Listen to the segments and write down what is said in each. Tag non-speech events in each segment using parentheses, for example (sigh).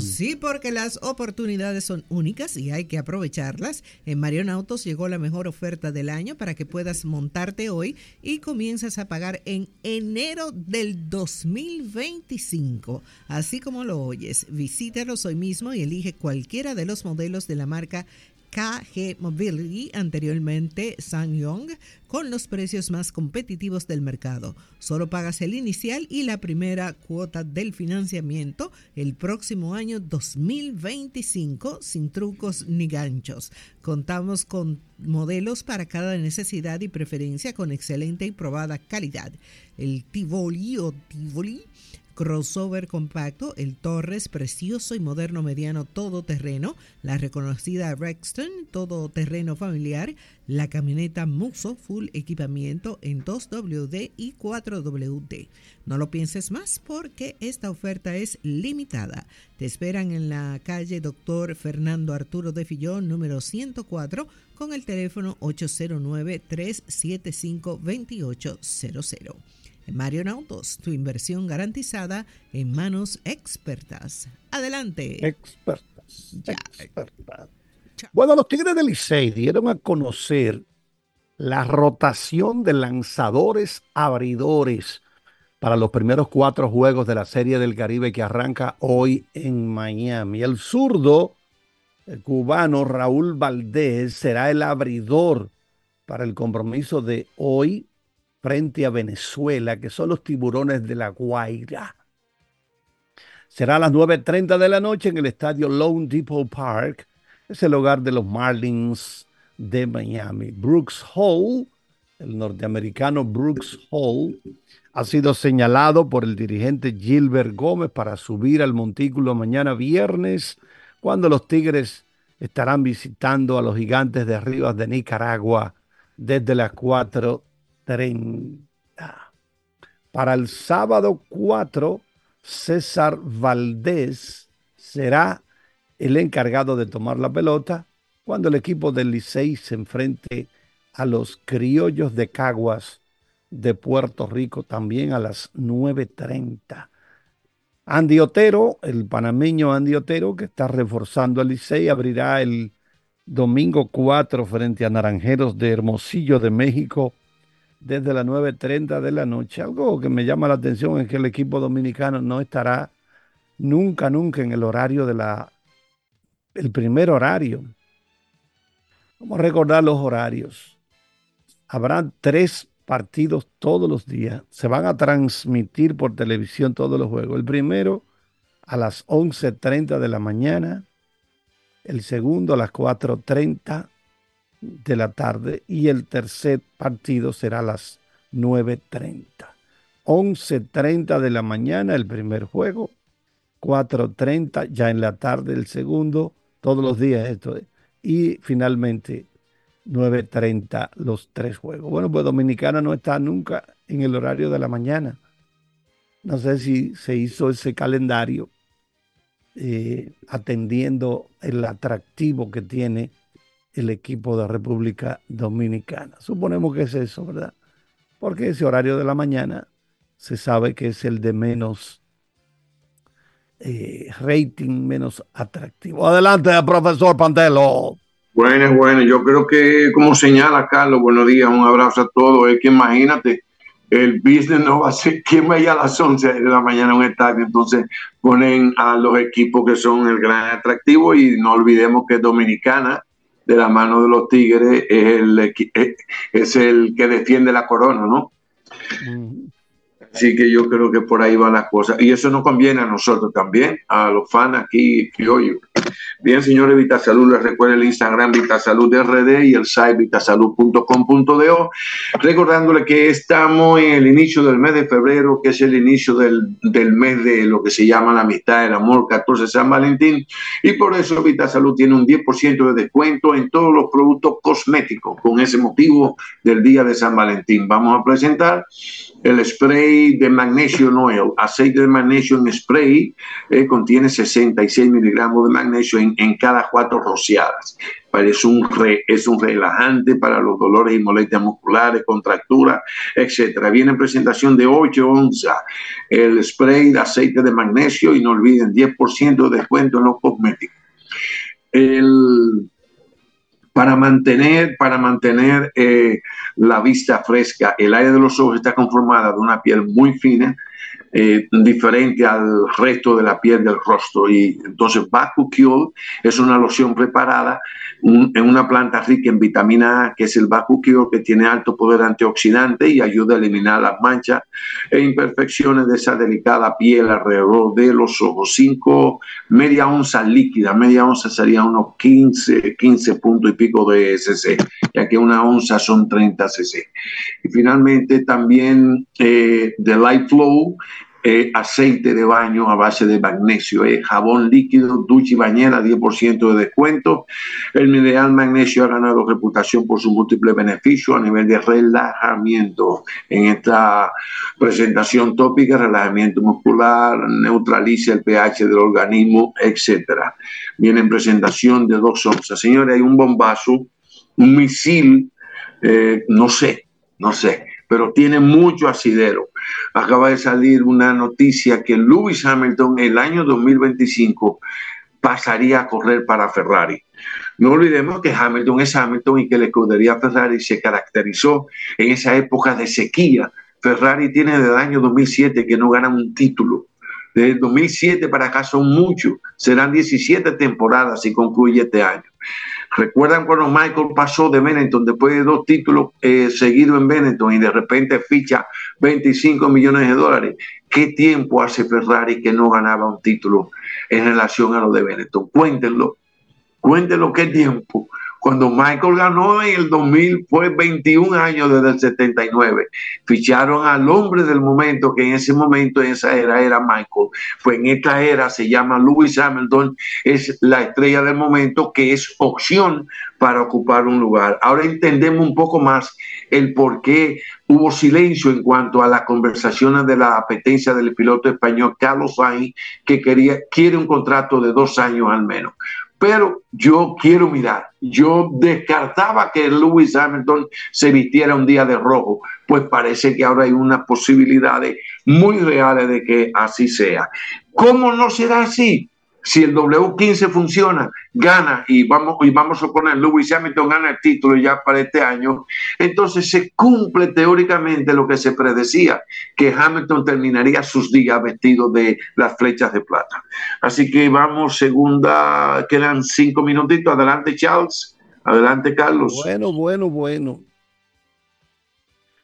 Sí, porque las oportunidades son únicas y hay que aprovecharlas. En Marion Autos llegó la mejor oferta del año para que puedas montarte hoy y comienzas a pagar en enero del 2025. Así como lo oyes, visítalos hoy mismo y elige cualquiera de los modelos de la marca KG Mobility, anteriormente SsangYong, con los precios más competitivos del mercado. Solo pagas el inicial y la primera cuota del financiamiento el próximo año 2025 sin trucos ni ganchos. Contamos con modelos para cada necesidad y preferencia con excelente y probada calidad. El Tivoli o Tivoli crossover compacto, el Torres precioso y moderno mediano todoterreno, la reconocida Rexton todoterreno familiar, la camioneta Muso full equipamiento en 2WD y 4WD. No lo pienses más porque esta oferta es limitada. Te esperan en la calle Doctor Fernando Arturo de Fillón número 104 con el teléfono 809 375 2800. Marion Autos, tu inversión garantizada en manos expertas. Adelante. Expertas. expertas. Bueno, los Tigres del Licey dieron a conocer la rotación de lanzadores abridores para los primeros cuatro juegos de la Serie del Caribe que arranca hoy en Miami. El zurdo, el cubano Raúl Valdés, será el abridor para el compromiso de hoy frente a Venezuela, que son los tiburones de la Guaira. Será a las 9.30 de la noche en el estadio Lone Depot Park. Es el hogar de los Marlins de Miami. Brooks Hall, el norteamericano Brooks Hall, ha sido señalado por el dirigente Gilbert Gómez para subir al montículo mañana viernes, cuando los Tigres estarán visitando a los gigantes de Rivas de Nicaragua desde las 4 para el sábado 4, César Valdés será el encargado de tomar la pelota cuando el equipo del Licey se enfrente a los criollos de Caguas de Puerto Rico también a las 9.30. Andy Otero, el panameño Andy Otero, que está reforzando al Licey, abrirá el domingo 4 frente a Naranjeros de Hermosillo de México desde las 9.30 de la noche. Algo que me llama la atención es que el equipo dominicano no estará nunca, nunca en el horario de la, el primer horario. Vamos a recordar los horarios. Habrá tres partidos todos los días. Se van a transmitir por televisión todos los juegos. El primero a las 11.30 de la mañana. El segundo a las 4.30 de la tarde y el tercer partido será a las 9.30. 11.30 de la mañana el primer juego, 4.30 ya en la tarde el segundo, todos los días esto. Y finalmente 9.30 los tres juegos. Bueno, pues Dominicana no está nunca en el horario de la mañana. No sé si se hizo ese calendario eh, atendiendo el atractivo que tiene el equipo de República Dominicana. Suponemos que es eso, ¿verdad? Porque ese horario de la mañana se sabe que es el de menos eh, rating, menos atractivo. Adelante, profesor Pantelo. Bueno, bueno, yo creo que como señala Carlos, buenos días, un abrazo a todos. Es que imagínate, el business no va a ser, ¿quién vaya a las 11 de la mañana a un estadio? Entonces ponen a los equipos que son el gran atractivo y no olvidemos que Dominicana de la mano de los Tigres es el, es el que defiende la corona, ¿no? Así que yo creo que por ahí van las cosas. Y eso nos conviene a nosotros también, a los fans aquí criollos. Bien, señores, Vitasalud, les recuerdo el Instagram Vitasalud RD y el site vitasalud.com.do. Recordándole que estamos en el inicio del mes de febrero, que es el inicio del, del mes de lo que se llama la amistad, el amor, 14 San Valentín. Y por eso Vitasalud tiene un 10% de descuento en todos los productos cosméticos con ese motivo del día de San Valentín. Vamos a presentar el spray de magnesio oil, aceite de magnesio en spray, eh, contiene 66 miligramos de magnesio en, cada cuatro rociadas. Es un, es un relajante para los dolores y molestias musculares, contracturas, etc. Viene en presentación de 8 onzas el spray de aceite de magnesio y no olviden 10% de descuento en los cosméticos. El, para mantener, para mantener eh, la vista fresca. El área de los ojos está conformada de una piel muy fina, eh, diferente al resto de la piel del rostro. Y entonces Cure es una loción preparada en una planta rica en vitamina A, que es el Cure, que tiene alto poder antioxidante y ayuda a eliminar las manchas e imperfecciones de esa delicada piel alrededor de los ojos. Cinco, media onza líquida, media onza sería unos 15, 15 puntos y pico de cc, ya que una onza son 30 cc. Y finalmente también eh, The Light Flow eh, aceite de baño a base de magnesio, eh, jabón líquido, ducha y bañera, 10% de descuento. El mineral magnesio ha ganado reputación por su múltiple beneficio a nivel de relajamiento. En esta presentación tópica, relajamiento muscular, neutraliza el pH del organismo, etc. Viene en presentación de dos onzas. Señores, hay un bombazo, un misil, eh, no sé, no sé pero tiene mucho asidero. Acaba de salir una noticia que Lewis Hamilton el año 2025 pasaría a correr para Ferrari. No olvidemos que Hamilton es Hamilton y que la escudería Ferrari se caracterizó en esa época de sequía. Ferrari tiene desde el año 2007 que no gana un título. Desde 2007 para acá son muchos. Serán 17 temporadas si concluye este año. ¿Recuerdan cuando Michael pasó de Benetton después de dos títulos eh, seguidos en Benetton y de repente ficha 25 millones de dólares? ¿Qué tiempo hace Ferrari que no ganaba un título en relación a lo de Benetton? Cuéntenlo, cuéntenlo qué tiempo. Cuando Michael ganó en el 2000 fue 21 años desde el 79. Ficharon al hombre del momento, que en ese momento, en esa era, era Michael. Pues en esta era se llama Lewis Hamilton, es la estrella del momento que es opción para ocupar un lugar. Ahora entendemos un poco más el por qué hubo silencio en cuanto a las conversaciones de la apetencia del piloto español Carlos Sainz, que quería, quiere un contrato de dos años al menos pero yo quiero mirar. Yo descartaba que Lewis Hamilton se vistiera un día de rojo, pues parece que ahora hay unas posibilidades muy reales de que así sea. ¿Cómo no será así? Si el W15 funciona, gana y vamos, y vamos a poner Lewis Hamilton gana el título ya para este año, entonces se cumple teóricamente lo que se predecía, que Hamilton terminaría sus días vestido de las flechas de plata. Así que vamos, segunda, quedan cinco minutitos. Adelante, Charles. Adelante, Carlos. Bueno, bueno, bueno.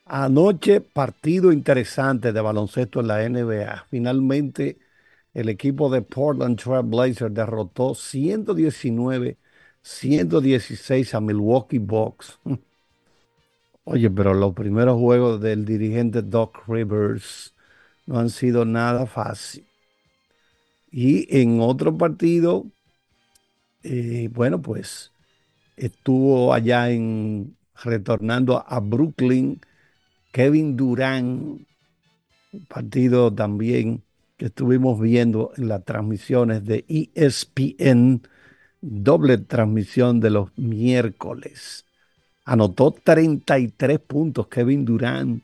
Anoche, partido interesante de baloncesto en la NBA. Finalmente el equipo de Portland Trail Blazers derrotó 119-116 a Milwaukee Bucks. (laughs) Oye, pero los primeros juegos del dirigente Doc Rivers no han sido nada fácil. Y en otro partido, eh, bueno, pues estuvo allá en retornando a Brooklyn Kevin Durant, partido también que estuvimos viendo en las transmisiones de ESPN, doble transmisión de los miércoles. Anotó 33 puntos Kevin Durant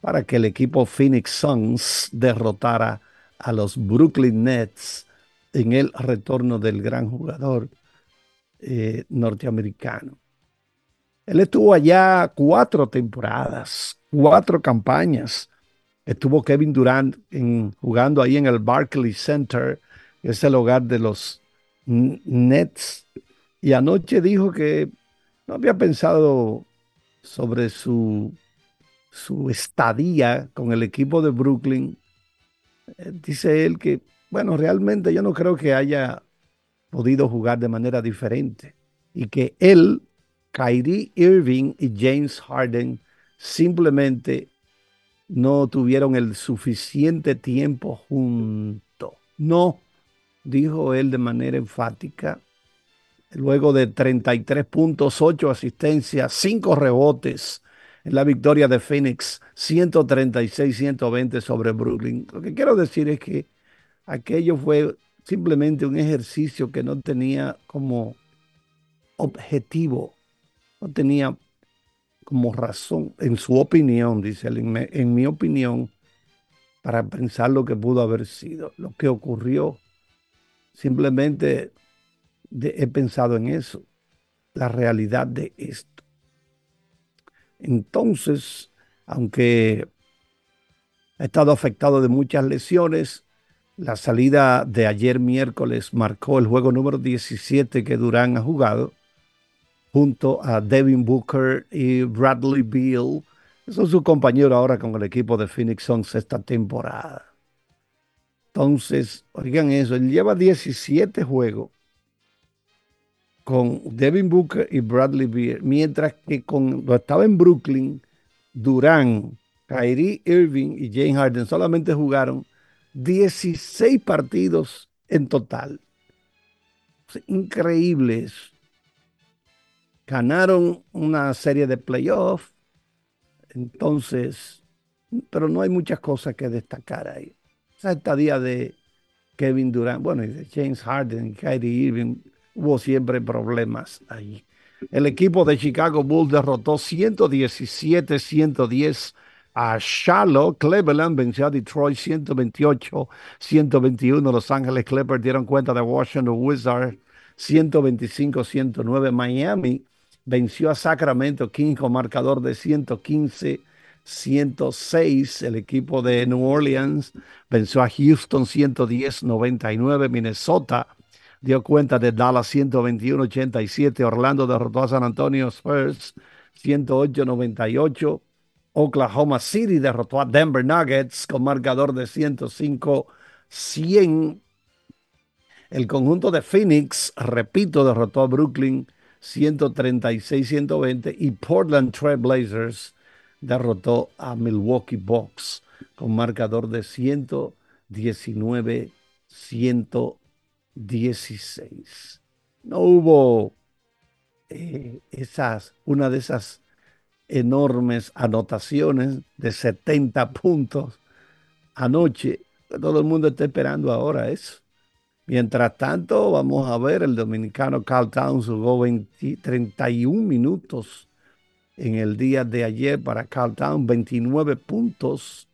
para que el equipo Phoenix Suns derrotara a los Brooklyn Nets en el retorno del gran jugador eh, norteamericano. Él estuvo allá cuatro temporadas, cuatro campañas Estuvo Kevin Durant jugando ahí en el Barclays Center, es el hogar de los Nets. Y anoche dijo que no había pensado sobre su su estadía con el equipo de Brooklyn, eh, dice él que, bueno, realmente yo no creo que haya podido jugar de manera diferente y que él, Kyrie Irving y James Harden simplemente no tuvieron el suficiente tiempo juntos. No, dijo él de manera enfática, luego de 33 puntos, 8 asistencias, 5 rebotes en la victoria de Phoenix, 136-120 sobre Brooklyn. Lo que quiero decir es que aquello fue simplemente un ejercicio que no tenía como objetivo, no tenía como razón, en su opinión, dice él, en, mi opinión, para pensar lo que pudo haber sido, lo que ocurrió. Simplemente he pensado en eso, la realidad de esto. Entonces, aunque ha estado afectado de muchas lesiones, la salida de ayer miércoles marcó el juego número 17 que Durán ha jugado junto a Devin Booker y Bradley Beal. Son su compañero ahora con el equipo de Phoenix Suns esta temporada. Entonces, oigan eso, él lleva 17 juegos con Devin Booker y Bradley Beal, mientras que cuando estaba en Brooklyn, Durán, Kyrie Irving y Jane Harden solamente jugaron 16 partidos en total. Increíbles. Ganaron una serie de playoffs. Entonces, pero no hay muchas cosas que destacar ahí. Esa estadía de Kevin Durant, bueno, y de James Harden Kyrie Irving, hubo siempre problemas ahí. El equipo de Chicago Bulls derrotó 117-110 a Charlotte. Cleveland venció a Detroit 128-121. Los Ángeles Clippers dieron cuenta de Washington Wizards 125-109. Miami venció a Sacramento King con marcador de 115-106. El equipo de New Orleans venció a Houston 110-99. Minnesota dio cuenta de Dallas 121-87. Orlando derrotó a San Antonio Spurs 108-98. Oklahoma City derrotó a Denver Nuggets con marcador de 105-100. El conjunto de Phoenix, repito, derrotó a Brooklyn 136-120 y Portland Trail Blazers derrotó a Milwaukee Bucks con marcador de 119-116. No hubo eh, esas, una de esas enormes anotaciones de 70 puntos anoche. Todo el mundo está esperando ahora eso. Mientras tanto, vamos a ver, el dominicano Carl Towns jugó 31 minutos en el día de ayer para Carl Towns, 29 puntos.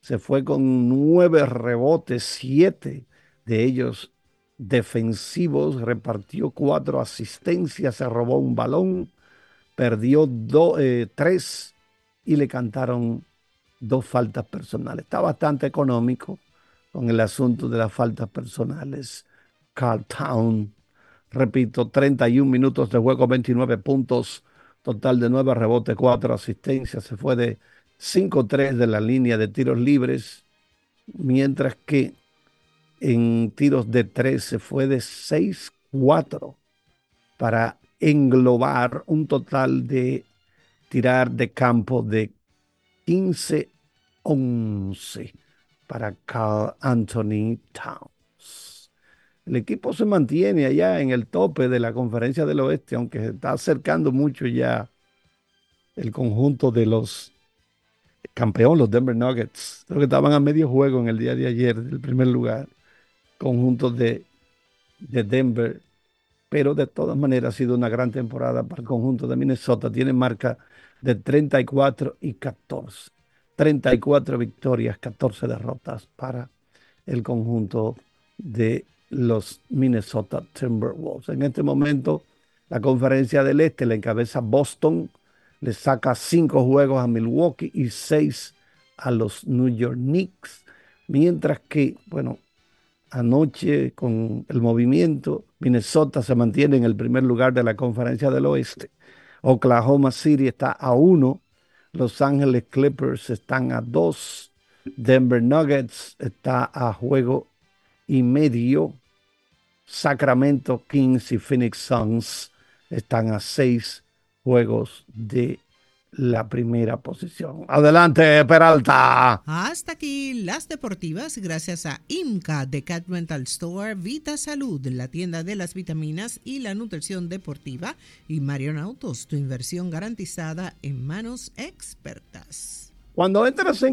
Se fue con 9 rebotes, 7 de ellos defensivos, repartió 4 asistencias, se robó un balón perdió eh, tres y le cantaron dos faltas personales. Está bastante económico con el asunto de las faltas personales. Carl Town, repito, 31 minutos de juego, 29 puntos, total de 9 rebotes, 4 asistencias. Se fue de 5-3 de la línea de tiros libres, mientras que en tiros de 3 se fue de 6-4 para englobar un total de tirar de campo de 15-11 para Carl Anthony Towns. El equipo se mantiene allá en el tope de la conferencia del oeste, aunque se está acercando mucho ya el conjunto de los campeones, los Denver Nuggets. Creo que estaban a medio juego en el día de ayer, del primer lugar. Conjunto de, de Denver pero de todas maneras ha sido una gran temporada para el conjunto de Minnesota. Tiene marca de 34 y 14. 34 victorias, 14 derrotas para el conjunto de los Minnesota Timberwolves. En este momento, la conferencia del Este le encabeza Boston, le saca cinco juegos a Milwaukee y seis a los New York Knicks, mientras que, bueno, anoche con el movimiento, Minnesota se mantiene en el primer lugar de la conferencia del oeste. Oklahoma City está a uno Los Ángeles Clippers están a dos. Denver Nuggets está a juego y medio. Sacramento Kings y Phoenix Suns están a seis juegos de la primera posición. Adelante, Peralta. Hasta aquí las deportivas, gracias a IMCA de Cat Rental Store, Vita Salud, la tienda de las vitaminas y la nutrición deportiva, y Marion Autos, tu inversión garantizada en manos expertas. Cuando entras en